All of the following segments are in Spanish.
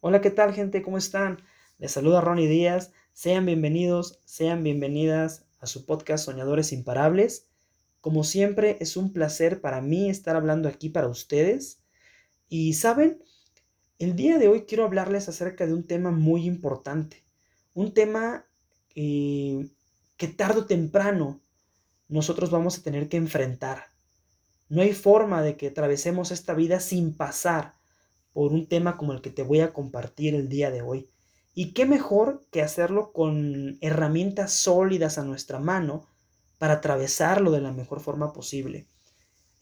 Hola, ¿qué tal gente? ¿Cómo están? Les saluda Ronnie Díaz. Sean bienvenidos, sean bienvenidas a su podcast Soñadores Imparables. Como siempre, es un placer para mí estar hablando aquí para ustedes. Y saben, el día de hoy quiero hablarles acerca de un tema muy importante. Un tema eh, que tarde o temprano nosotros vamos a tener que enfrentar. No hay forma de que atravesemos esta vida sin pasar por un tema como el que te voy a compartir el día de hoy. Y qué mejor que hacerlo con herramientas sólidas a nuestra mano para atravesarlo de la mejor forma posible.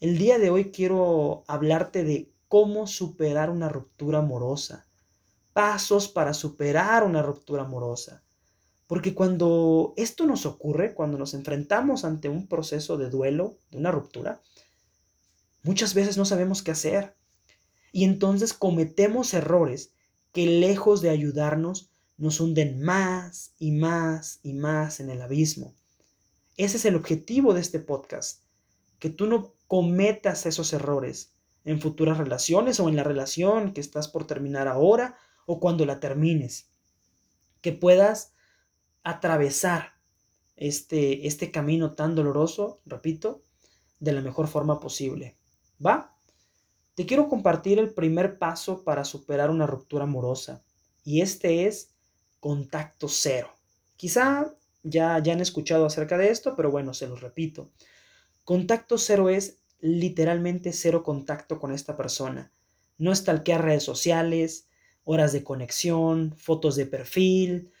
El día de hoy quiero hablarte de cómo superar una ruptura amorosa. Pasos para superar una ruptura amorosa. Porque cuando esto nos ocurre, cuando nos enfrentamos ante un proceso de duelo, de una ruptura, muchas veces no sabemos qué hacer. Y entonces cometemos errores que lejos de ayudarnos nos hunden más y más y más en el abismo. Ese es el objetivo de este podcast, que tú no cometas esos errores en futuras relaciones o en la relación que estás por terminar ahora o cuando la termines. Que puedas atravesar este, este camino tan doloroso, repito, de la mejor forma posible. ¿Va? Te quiero compartir el primer paso para superar una ruptura amorosa y este es contacto cero. Quizá ya, ya han escuchado acerca de esto, pero bueno, se los repito. Contacto cero es literalmente cero contacto con esta persona. No estalquear redes sociales, horas de conexión, fotos de perfil,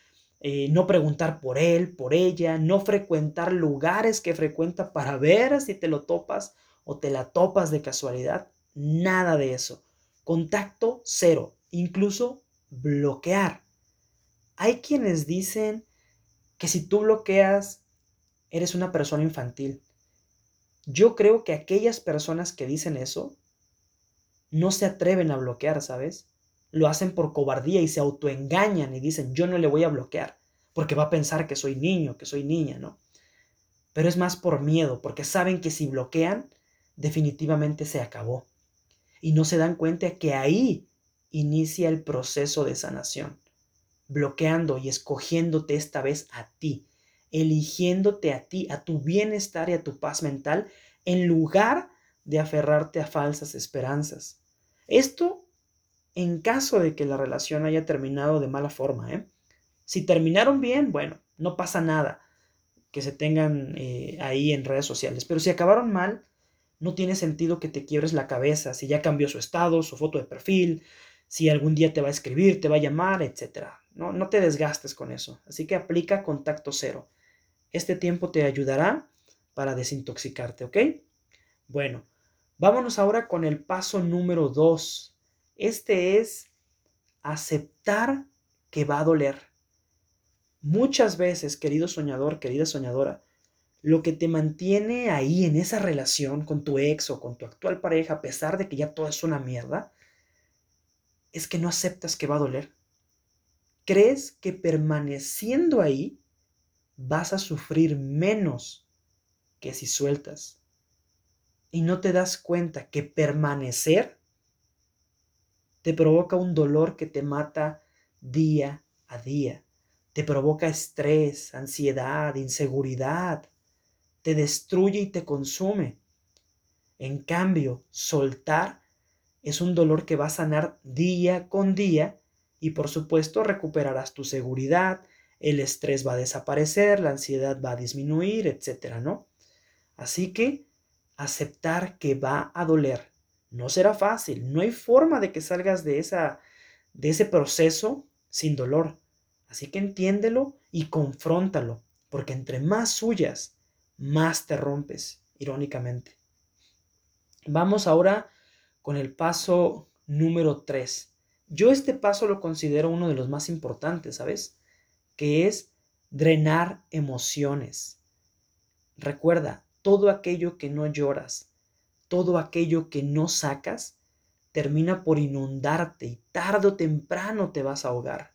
eh, no preguntar por él, por ella, no frecuentar lugares que frecuenta para ver si te lo topas o te la topas de casualidad. Nada de eso. Contacto cero. Incluso bloquear. Hay quienes dicen que si tú bloqueas, eres una persona infantil. Yo creo que aquellas personas que dicen eso no se atreven a bloquear, ¿sabes? Lo hacen por cobardía y se autoengañan y dicen, yo no le voy a bloquear, porque va a pensar que soy niño, que soy niña, ¿no? Pero es más por miedo, porque saben que si bloquean, definitivamente se acabó y no se dan cuenta que ahí inicia el proceso de sanación, bloqueando y escogiéndote esta vez a ti, eligiéndote a ti, a tu bienestar y a tu paz mental, en lugar de aferrarte a falsas esperanzas. Esto en caso de que la relación haya terminado de mala forma. ¿eh? Si terminaron bien, bueno, no pasa nada que se tengan eh, ahí en redes sociales, pero si acabaron mal, no tiene sentido que te quiebres la cabeza si ya cambió su estado, su foto de perfil, si algún día te va a escribir, te va a llamar, etc. No, no te desgastes con eso. Así que aplica contacto cero. Este tiempo te ayudará para desintoxicarte, ¿ok? Bueno, vámonos ahora con el paso número dos. Este es aceptar que va a doler. Muchas veces, querido soñador, querida soñadora, lo que te mantiene ahí en esa relación con tu ex o con tu actual pareja, a pesar de que ya todo es una mierda, es que no aceptas que va a doler. Crees que permaneciendo ahí vas a sufrir menos que si sueltas. Y no te das cuenta que permanecer te provoca un dolor que te mata día a día. Te provoca estrés, ansiedad, inseguridad, te destruye y te consume. En cambio, soltar es un dolor que va a sanar día con día y por supuesto recuperarás tu seguridad, el estrés va a desaparecer, la ansiedad va a disminuir, etcétera, ¿no? Así que aceptar que va a doler. No será fácil, no hay forma de que salgas de esa de ese proceso sin dolor. Así que entiéndelo y confróntalo, porque entre más suyas más te rompes, irónicamente. Vamos ahora con el paso número 3. Yo este paso lo considero uno de los más importantes, ¿sabes? Que es drenar emociones. Recuerda, todo aquello que no lloras, todo aquello que no sacas, termina por inundarte y tarde o temprano te vas a ahogar.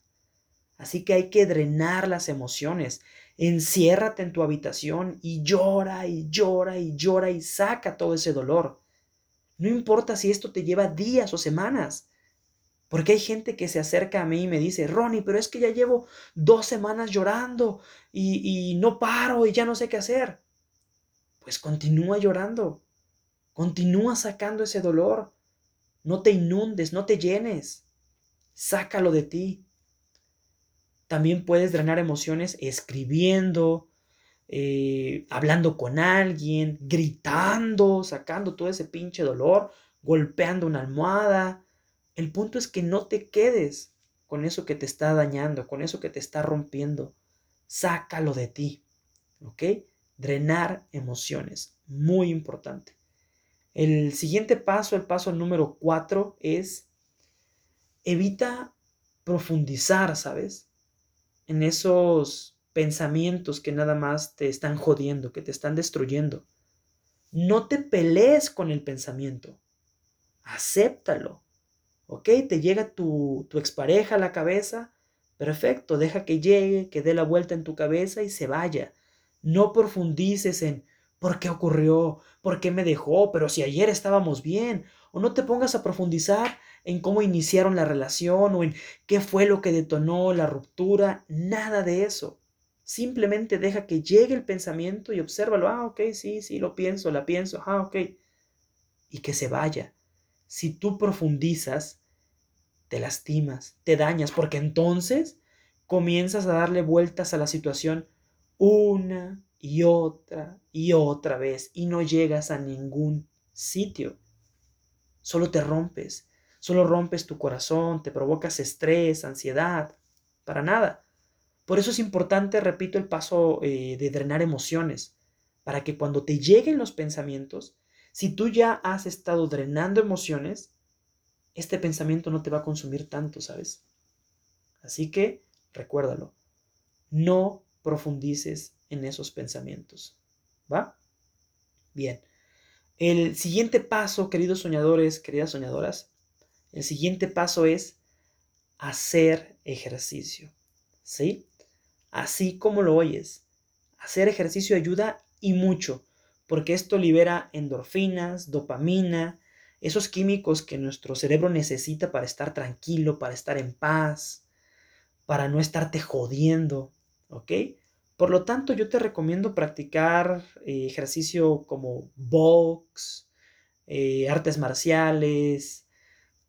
Así que hay que drenar las emociones. Enciérrate en tu habitación y llora y llora y llora y saca todo ese dolor. No importa si esto te lleva días o semanas. Porque hay gente que se acerca a mí y me dice, Ronnie, pero es que ya llevo dos semanas llorando y, y no paro y ya no sé qué hacer. Pues continúa llorando, continúa sacando ese dolor. No te inundes, no te llenes. Sácalo de ti. También puedes drenar emociones escribiendo, eh, hablando con alguien, gritando, sacando todo ese pinche dolor, golpeando una almohada. El punto es que no te quedes con eso que te está dañando, con eso que te está rompiendo. Sácalo de ti. ¿Ok? Drenar emociones. Muy importante. El siguiente paso, el paso número cuatro, es evita profundizar, ¿sabes? En esos pensamientos que nada más te están jodiendo, que te están destruyendo. No te pelees con el pensamiento. Acéptalo. ¿Ok? Te llega tu, tu expareja a la cabeza. Perfecto, deja que llegue, que dé la vuelta en tu cabeza y se vaya. No profundices en por qué ocurrió, por qué me dejó, pero si ayer estábamos bien. O no te pongas a profundizar en cómo iniciaron la relación o en qué fue lo que detonó la ruptura. Nada de eso. Simplemente deja que llegue el pensamiento y obsérvalo. Ah, ok, sí, sí, lo pienso, la pienso. Ah, ok. Y que se vaya. Si tú profundizas, te lastimas, te dañas, porque entonces comienzas a darle vueltas a la situación una y otra y otra vez y no llegas a ningún sitio. Solo te rompes, solo rompes tu corazón, te provocas estrés, ansiedad, para nada. Por eso es importante, repito, el paso eh, de drenar emociones, para que cuando te lleguen los pensamientos, si tú ya has estado drenando emociones, este pensamiento no te va a consumir tanto, ¿sabes? Así que recuérdalo, no profundices en esos pensamientos, ¿va? Bien, el siguiente paso, queridos soñadores, queridas soñadoras, el siguiente paso es hacer ejercicio, ¿sí? así como lo oyes. Hacer ejercicio ayuda y mucho, porque esto libera endorfinas, dopamina, esos químicos que nuestro cerebro necesita para estar tranquilo, para estar en paz, para no estarte jodiendo, ¿ok? Por lo tanto, yo te recomiendo practicar eh, ejercicio como box, eh, artes marciales,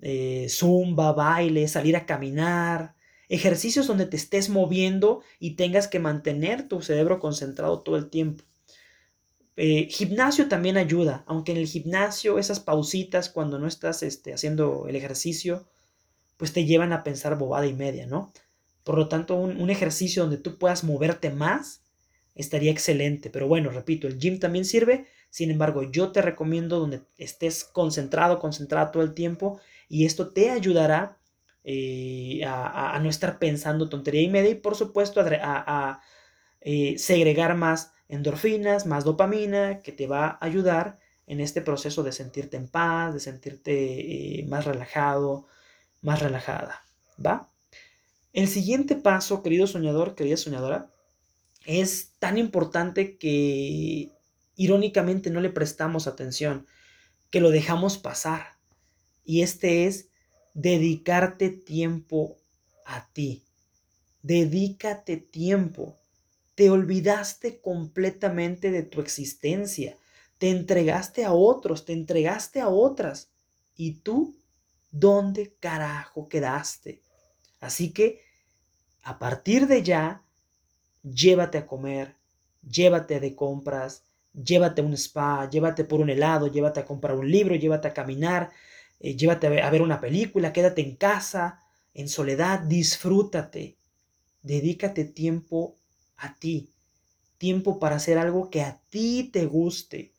eh, zumba, baile, salir a caminar, ejercicios donde te estés moviendo y tengas que mantener tu cerebro concentrado todo el tiempo. Eh, gimnasio también ayuda, aunque en el gimnasio esas pausitas cuando no estás este, haciendo el ejercicio, pues te llevan a pensar bobada y media, ¿no? Por lo tanto, un, un ejercicio donde tú puedas moverte más estaría excelente. Pero bueno, repito, el gym también sirve. Sin embargo, yo te recomiendo donde estés concentrado, concentrado todo el tiempo y esto te ayudará eh, a, no estar pensando tontería y media y por supuesto a, eh, segregar más endorfinas, más dopamina que te va a ayudar en este proceso de sentirte en paz, de sentirte eh, más relajado, más relajada, ¿va? El siguiente paso, querido soñador, querida soñadora, es tan importante que irónicamente no le prestamos atención, que lo dejamos pasar. Y este es dedicarte tiempo a ti. Dedícate tiempo. Te olvidaste completamente de tu existencia. Te entregaste a otros, te entregaste a otras. ¿Y tú dónde carajo quedaste? Así que, a partir de ya, llévate a comer, llévate de compras, llévate a un spa, llévate por un helado, llévate a comprar un libro, llévate a caminar, eh, llévate a ver, una película, quédate en casa, en soledad, disfrútate. Dedícate tiempo a ti, tiempo para hacer algo que a ti te guste,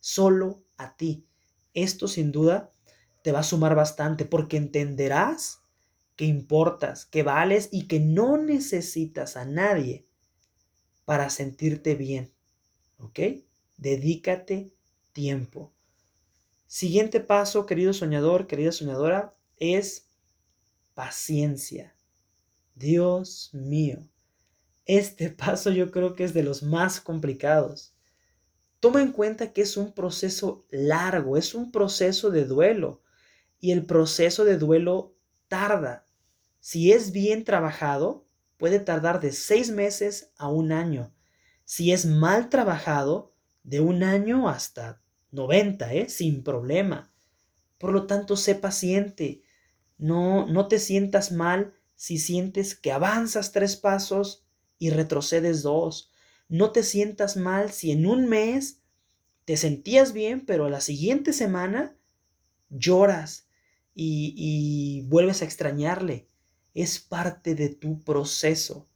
solo a ti. Esto sin duda te va a sumar bastante porque entenderás que importas, que vales y que no necesitas a nadie para sentirte bien. ¿Ok? Dedícate tiempo. Siguiente paso, querido soñador, querida soñadora, es paciencia. Dios mío, este paso yo creo que es de los más complicados. Toma en cuenta que es un proceso largo, es un proceso de duelo. Y el proceso de duelo tarda. Si es bien trabajado, puede tardar de seis meses a un año. Si es mal trabajado, de un año hasta 90, ¿eh? sin problema. Por lo tanto, sé paciente. No, no te sientas mal si sientes que avanzas tres pasos y retrocedes dos. No te sientas mal si en un mes te sentías bien, pero la siguiente semana lloras y, y vuelves a extrañarle. Es parte de tu proceso.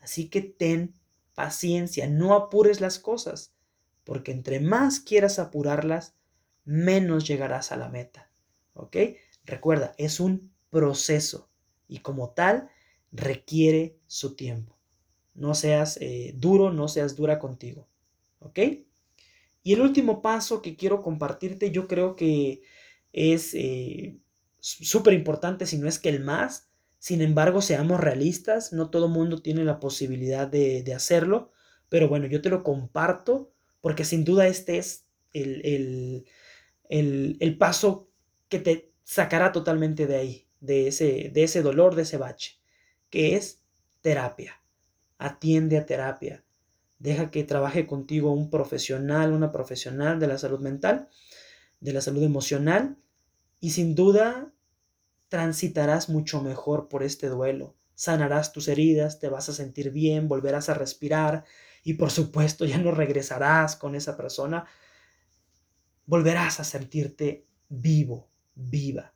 Así que ten paciencia, no apures las cosas, porque entre más quieras apurarlas, menos llegarás a la meta. ¿Ok? Recuerda, es un proceso y como tal requiere su tiempo. No seas eh, duro, no seas dura contigo. ¿Ok? Y el último paso que quiero compartirte, yo creo que es eh, súper importante, si no es que el más. Sin embargo, seamos realistas, no todo mundo tiene la posibilidad de, hacerlo, pero bueno, yo te lo comparto porque sin duda este es el, el, el paso que te sacará totalmente de ahí, de ese, de ese dolor, de ese bache, que es terapia. Atiende a terapia. Deja que trabaje contigo un profesional, una profesional de la salud mental, de la salud emocional, y sin duda transitarás mucho mejor por este duelo. Sanarás tus heridas, te vas a sentir bien, volverás a respirar y por supuesto ya no regresarás con esa persona. Volverás a sentirte vivo, viva.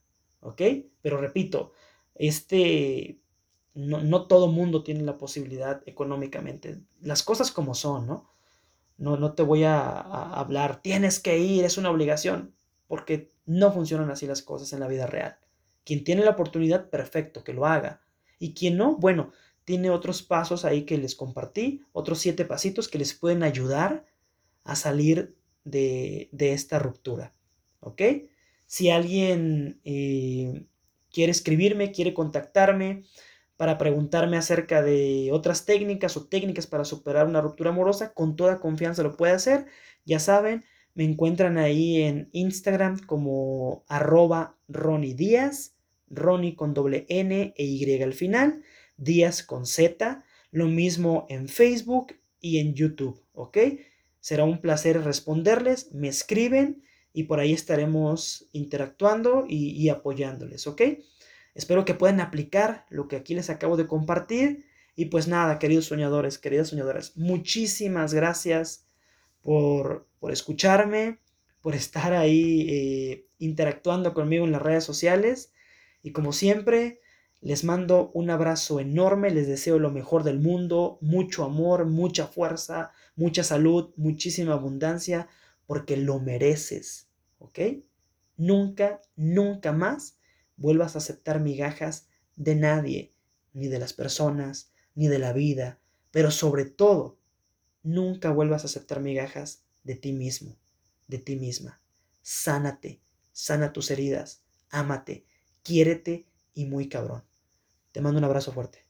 ¿ok? Pero repito, este, no, no todo mundo tiene la posibilidad económicamente. Las cosas como son, ¿no? No, no te voy a, hablar, tienes que ir, es una obligación, porque no funcionan así las cosas en la vida real. Quien tiene la oportunidad, perfecto, que lo haga. Y quien no, bueno, tiene otros pasos ahí que les compartí, otros siete pasitos que les pueden ayudar a salir de, de esta ruptura. ¿Ok? Si alguien eh, quiere escribirme, quiere contactarme para preguntarme acerca de otras técnicas o técnicas para superar una ruptura amorosa, con toda confianza lo puede hacer. Ya saben, me encuentran ahí en Instagram como arroba Ronnie Díaz, Ronnie con doble N e Y al final, Díaz con Z, lo mismo en Facebook y en YouTube, ¿ok? Será un placer responderles, me escriben y por ahí estaremos interactuando y, apoyándoles, ¿ok? Espero que puedan aplicar lo que aquí les acabo de compartir. Y pues nada, queridos soñadores, queridas soñadoras, muchísimas gracias por, escucharme, por estar ahí eh, interactuando conmigo en las redes sociales. Y como siempre, les mando un abrazo enorme, les deseo lo mejor del mundo, mucho amor, mucha fuerza, mucha salud, muchísima abundancia, porque lo mereces. ¿ok? Nunca, nunca más vuelvas a aceptar migajas de nadie, ni de las personas, ni de la vida, pero sobre todo, nunca vuelvas a aceptar migajas de ti mismo, de ti misma. Sánate, sana tus heridas, ámate, quiérete y muy cabrón. Te mando un abrazo fuerte.